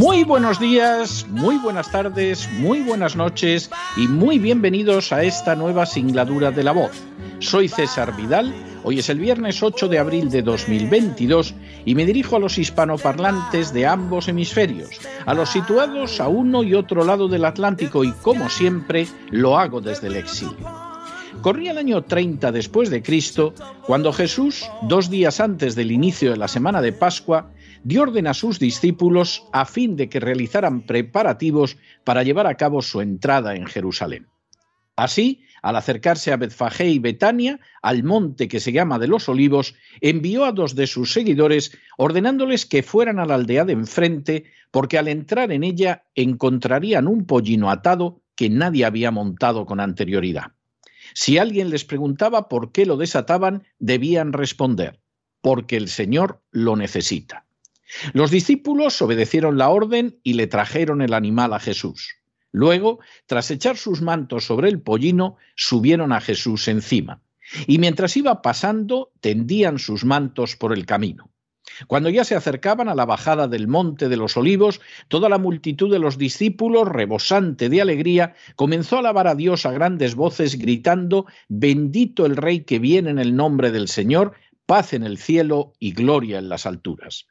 Muy buenos días, muy buenas tardes, muy buenas noches y muy bienvenidos a esta nueva singladura de la voz. Soy César Vidal, hoy es el viernes 8 de abril de 2022 y me dirijo a los hispanoparlantes de ambos hemisferios, a los situados a uno y otro lado del Atlántico y como siempre lo hago desde el exilio. Corría el año 30 después de Cristo, cuando Jesús, dos días antes del inicio de la semana de Pascua, dio orden a sus discípulos a fin de que realizaran preparativos para llevar a cabo su entrada en Jerusalén. Así, al acercarse a Betfagé y Betania, al monte que se llama de los Olivos, envió a dos de sus seguidores ordenándoles que fueran a la aldea de enfrente, porque al entrar en ella encontrarían un pollino atado que nadie había montado con anterioridad. Si alguien les preguntaba por qué lo desataban, debían responder, porque el Señor lo necesita. Los discípulos obedecieron la orden y le trajeron el animal a Jesús. Luego, tras echar sus mantos sobre el pollino, subieron a Jesús encima. Y mientras iba pasando, tendían sus mantos por el camino. Cuando ya se acercaban a la bajada del monte de los olivos, toda la multitud de los discípulos, rebosante de alegría, comenzó a alabar a Dios a grandes voces, gritando, Bendito el Rey que viene en el nombre del Señor, paz en el cielo y gloria en las alturas.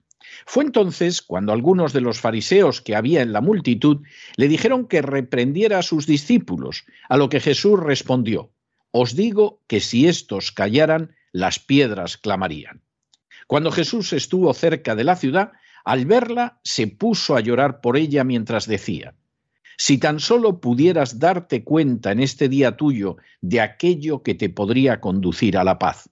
Fue entonces cuando algunos de los fariseos que había en la multitud le dijeron que reprendiera a sus discípulos, a lo que Jesús respondió, Os digo que si éstos callaran, las piedras clamarían. Cuando Jesús estuvo cerca de la ciudad, al verla se puso a llorar por ella mientras decía, si tan solo pudieras darte cuenta en este día tuyo de aquello que te podría conducir a la paz,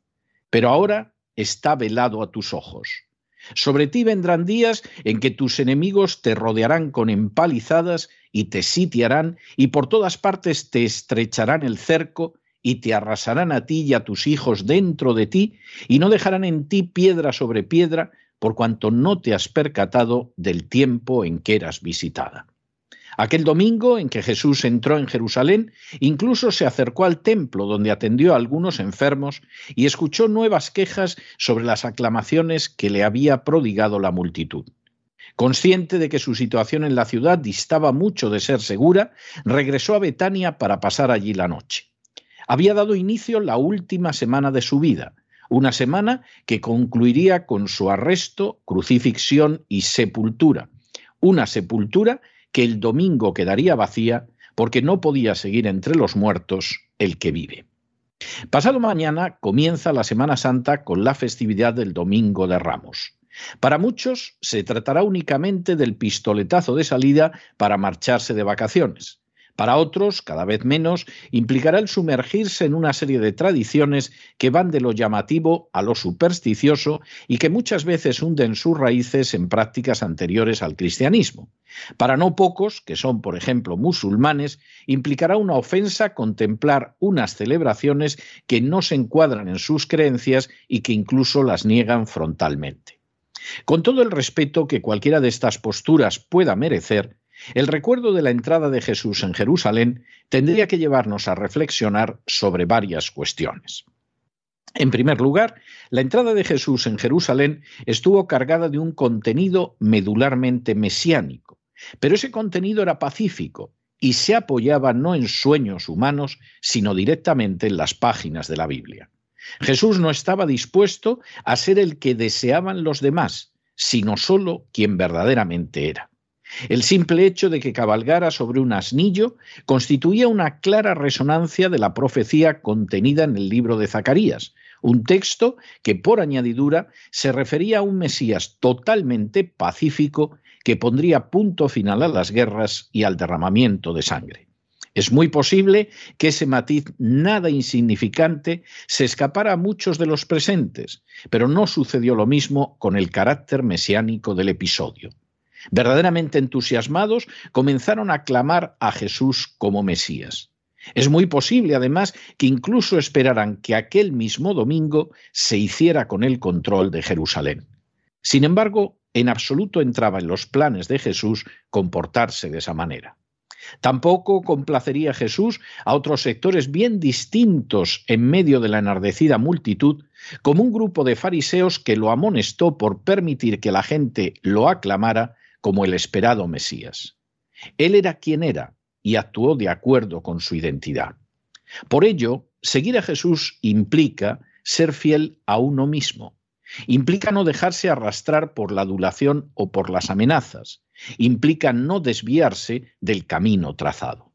pero ahora está velado a tus ojos. Sobre ti vendrán días en que tus enemigos te rodearán con empalizadas y te sitiarán y por todas partes te estrecharán el cerco y te arrasarán a ti y a tus hijos dentro de ti, y no dejarán en ti piedra sobre piedra, por cuanto no te has percatado del tiempo en que eras visitada. Aquel domingo en que Jesús entró en Jerusalén, incluso se acercó al templo donde atendió a algunos enfermos y escuchó nuevas quejas sobre las aclamaciones que le había prodigado la multitud. Consciente de que su situación en la ciudad distaba mucho de ser segura, regresó a Betania para pasar allí la noche había dado inicio la última semana de su vida, una semana que concluiría con su arresto, crucifixión y sepultura, una sepultura que el domingo quedaría vacía porque no podía seguir entre los muertos el que vive. Pasado mañana comienza la Semana Santa con la festividad del Domingo de Ramos. Para muchos se tratará únicamente del pistoletazo de salida para marcharse de vacaciones. Para otros, cada vez menos, implicará el sumergirse en una serie de tradiciones que van de lo llamativo a lo supersticioso y que muchas veces hunden sus raíces en prácticas anteriores al cristianismo. Para no pocos, que son por ejemplo musulmanes, implicará una ofensa contemplar unas celebraciones que no se encuadran en sus creencias y que incluso las niegan frontalmente. Con todo el respeto que cualquiera de estas posturas pueda merecer, el recuerdo de la entrada de Jesús en Jerusalén tendría que llevarnos a reflexionar sobre varias cuestiones. En primer lugar, la entrada de Jesús en Jerusalén estuvo cargada de un contenido medularmente mesiánico, pero ese contenido era pacífico y se apoyaba no en sueños humanos, sino directamente en las páginas de la Biblia. Jesús no estaba dispuesto a ser el que deseaban los demás, sino solo quien verdaderamente era. El simple hecho de que cabalgara sobre un asnillo constituía una clara resonancia de la profecía contenida en el libro de Zacarías, un texto que por añadidura se refería a un Mesías totalmente pacífico que pondría punto final a las guerras y al derramamiento de sangre. Es muy posible que ese matiz nada insignificante se escapara a muchos de los presentes, pero no sucedió lo mismo con el carácter mesiánico del episodio. Verdaderamente entusiasmados, comenzaron a clamar a Jesús como Mesías. Es muy posible, además, que incluso esperaran que aquel mismo domingo se hiciera con el control de Jerusalén. Sin embargo, en absoluto entraba en los planes de Jesús comportarse de esa manera. Tampoco complacería Jesús a otros sectores bien distintos en medio de la enardecida multitud, como un grupo de fariseos que lo amonestó por permitir que la gente lo aclamara como el esperado Mesías. Él era quien era y actuó de acuerdo con su identidad. Por ello, seguir a Jesús implica ser fiel a uno mismo, implica no dejarse arrastrar por la adulación o por las amenazas, implica no desviarse del camino trazado.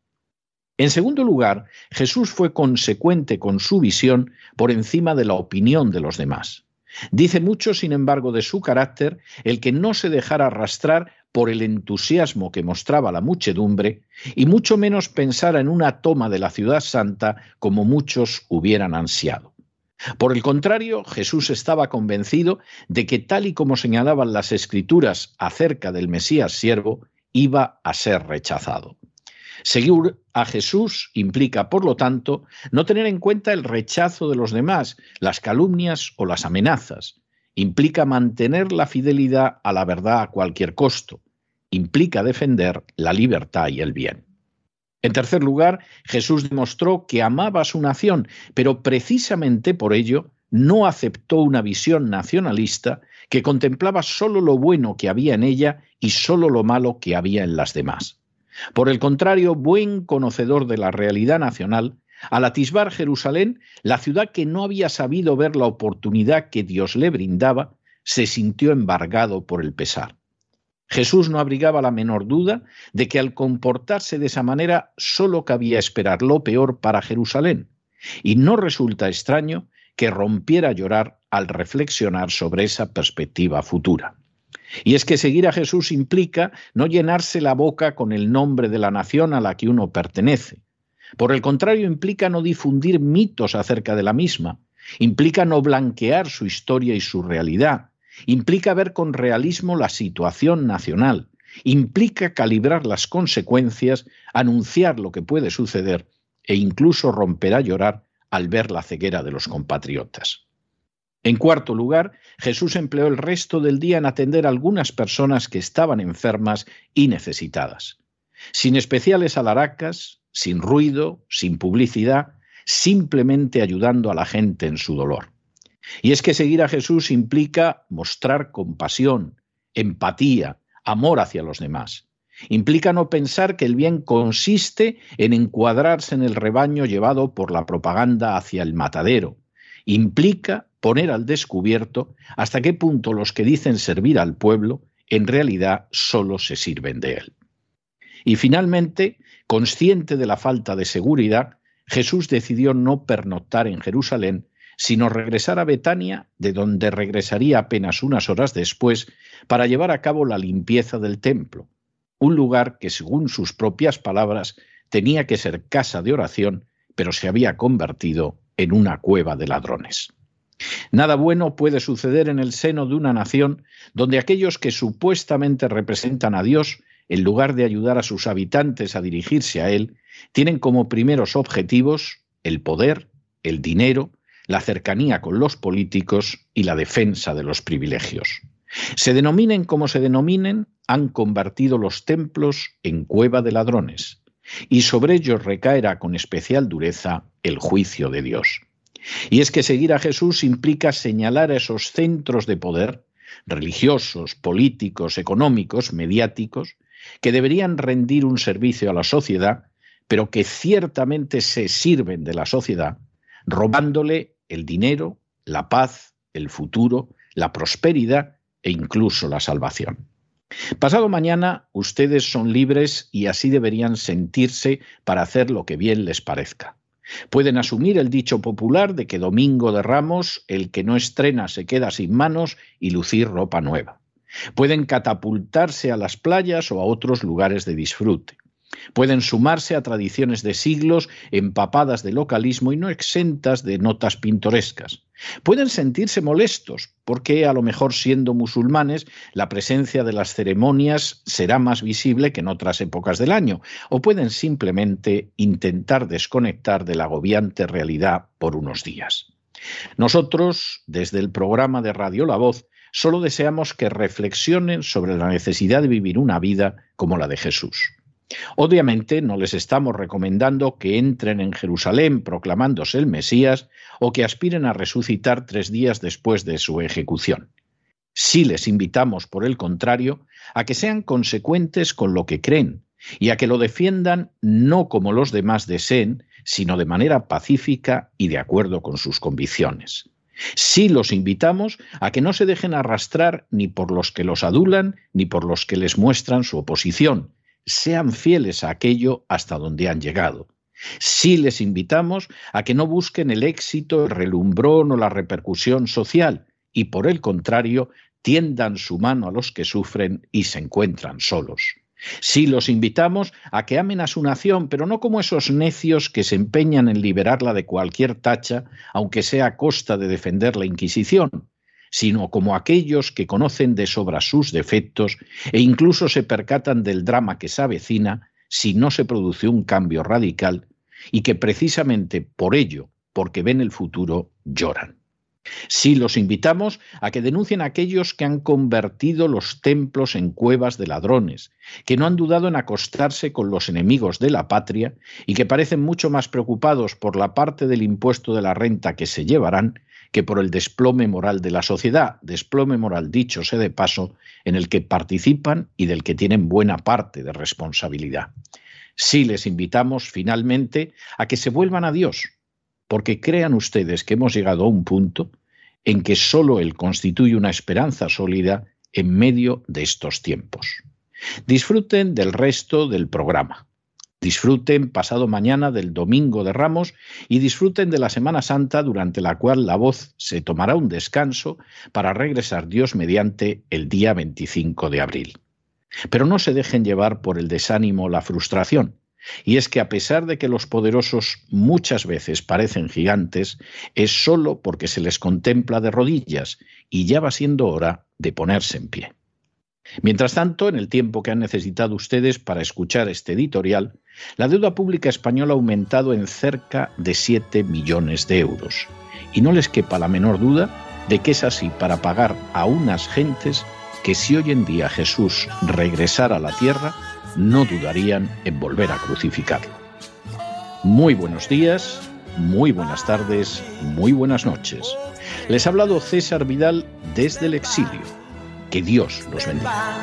En segundo lugar, Jesús fue consecuente con su visión por encima de la opinión de los demás. Dice mucho, sin embargo, de su carácter el que no se dejara arrastrar por el entusiasmo que mostraba la muchedumbre y mucho menos pensara en una toma de la ciudad santa como muchos hubieran ansiado. Por el contrario, Jesús estaba convencido de que tal y como señalaban las escrituras acerca del Mesías siervo, iba a ser rechazado. Seguir a Jesús implica, por lo tanto, no tener en cuenta el rechazo de los demás, las calumnias o las amenazas. Implica mantener la fidelidad a la verdad a cualquier costo. Implica defender la libertad y el bien. En tercer lugar, Jesús demostró que amaba a su nación, pero precisamente por ello no aceptó una visión nacionalista que contemplaba sólo lo bueno que había en ella y sólo lo malo que había en las demás. Por el contrario, buen conocedor de la realidad nacional, al atisbar Jerusalén, la ciudad que no había sabido ver la oportunidad que Dios le brindaba, se sintió embargado por el pesar. Jesús no abrigaba la menor duda de que al comportarse de esa manera sólo cabía esperar lo peor para Jerusalén, y no resulta extraño que rompiera a llorar al reflexionar sobre esa perspectiva futura. Y es que seguir a Jesús implica no llenarse la boca con el nombre de la nación a la que uno pertenece. Por el contrario, implica no difundir mitos acerca de la misma, implica no blanquear su historia y su realidad, implica ver con realismo la situación nacional, implica calibrar las consecuencias, anunciar lo que puede suceder e incluso romper a llorar al ver la ceguera de los compatriotas. En cuarto lugar, Jesús empleó el resto del día en atender a algunas personas que estaban enfermas y necesitadas. Sin especiales alaracas, sin ruido, sin publicidad, simplemente ayudando a la gente en su dolor. Y es que seguir a Jesús implica mostrar compasión, empatía, amor hacia los demás. Implica no pensar que el bien consiste en encuadrarse en el rebaño llevado por la propaganda hacia el matadero. Implica poner al descubierto hasta qué punto los que dicen servir al pueblo en realidad solo se sirven de él. Y finalmente, consciente de la falta de seguridad, Jesús decidió no pernoctar en Jerusalén, sino regresar a Betania, de donde regresaría apenas unas horas después para llevar a cabo la limpieza del templo, un lugar que, según sus propias palabras, tenía que ser casa de oración, pero se había convertido en una cueva de ladrones. Nada bueno puede suceder en el seno de una nación donde aquellos que supuestamente representan a Dios, en lugar de ayudar a sus habitantes a dirigirse a Él, tienen como primeros objetivos el poder, el dinero, la cercanía con los políticos y la defensa de los privilegios. Se denominen como se denominen, han convertido los templos en cueva de ladrones, y sobre ellos recaerá con especial dureza el juicio de Dios. Y es que seguir a Jesús implica señalar a esos centros de poder, religiosos, políticos, económicos, mediáticos, que deberían rendir un servicio a la sociedad, pero que ciertamente se sirven de la sociedad, robándole el dinero, la paz, el futuro, la prosperidad e incluso la salvación. Pasado mañana ustedes son libres y así deberían sentirse para hacer lo que bien les parezca. Pueden asumir el dicho popular de que Domingo de Ramos el que no estrena se queda sin manos y lucir ropa nueva. Pueden catapultarse a las playas o a otros lugares de disfrute. Pueden sumarse a tradiciones de siglos empapadas de localismo y no exentas de notas pintorescas. Pueden sentirse molestos porque a lo mejor siendo musulmanes la presencia de las ceremonias será más visible que en otras épocas del año, o pueden simplemente intentar desconectar de la agobiante realidad por unos días. Nosotros, desde el programa de Radio La Voz, solo deseamos que reflexionen sobre la necesidad de vivir una vida como la de Jesús. Obviamente no les estamos recomendando que entren en Jerusalén proclamándose el Mesías o que aspiren a resucitar tres días después de su ejecución. Sí les invitamos, por el contrario, a que sean consecuentes con lo que creen y a que lo defiendan no como los demás deseen, sino de manera pacífica y de acuerdo con sus convicciones. Sí los invitamos a que no se dejen arrastrar ni por los que los adulan ni por los que les muestran su oposición, sean fieles a aquello hasta donde han llegado. Sí les invitamos a que no busquen el éxito, el relumbrón o la repercusión social y por el contrario tiendan su mano a los que sufren y se encuentran solos. Sí los invitamos a que amen a su nación, pero no como esos necios que se empeñan en liberarla de cualquier tacha, aunque sea a costa de defender la Inquisición, sino como aquellos que conocen de sobra sus defectos e incluso se percatan del drama que se avecina si no se produce un cambio radical y que precisamente por ello, porque ven el futuro, lloran. Sí los invitamos a que denuncien a aquellos que han convertido los templos en cuevas de ladrones, que no han dudado en acostarse con los enemigos de la patria y que parecen mucho más preocupados por la parte del impuesto de la renta que se llevarán que por el desplome moral de la sociedad, desplome moral dicho sea de paso, en el que participan y del que tienen buena parte de responsabilidad. Sí les invitamos finalmente a que se vuelvan a Dios, porque crean ustedes que hemos llegado a un punto en que sólo Él constituye una esperanza sólida en medio de estos tiempos. Disfruten del resto del programa. Disfruten pasado mañana del Domingo de Ramos y disfruten de la Semana Santa durante la cual la voz se tomará un descanso para regresar Dios mediante el día 25 de abril. Pero no se dejen llevar por el desánimo o la frustración. Y es que a pesar de que los poderosos muchas veces parecen gigantes, es solo porque se les contempla de rodillas y ya va siendo hora de ponerse en pie. Mientras tanto, en el tiempo que han necesitado ustedes para escuchar este editorial, la deuda pública española ha aumentado en cerca de 7 millones de euros. Y no les quepa la menor duda de que es así para pagar a unas gentes que si hoy en día Jesús regresara a la tierra, no dudarían en volver a crucificarlo. Muy buenos días, muy buenas tardes, muy buenas noches. Les ha hablado César Vidal desde el exilio. Que Dios los bendiga.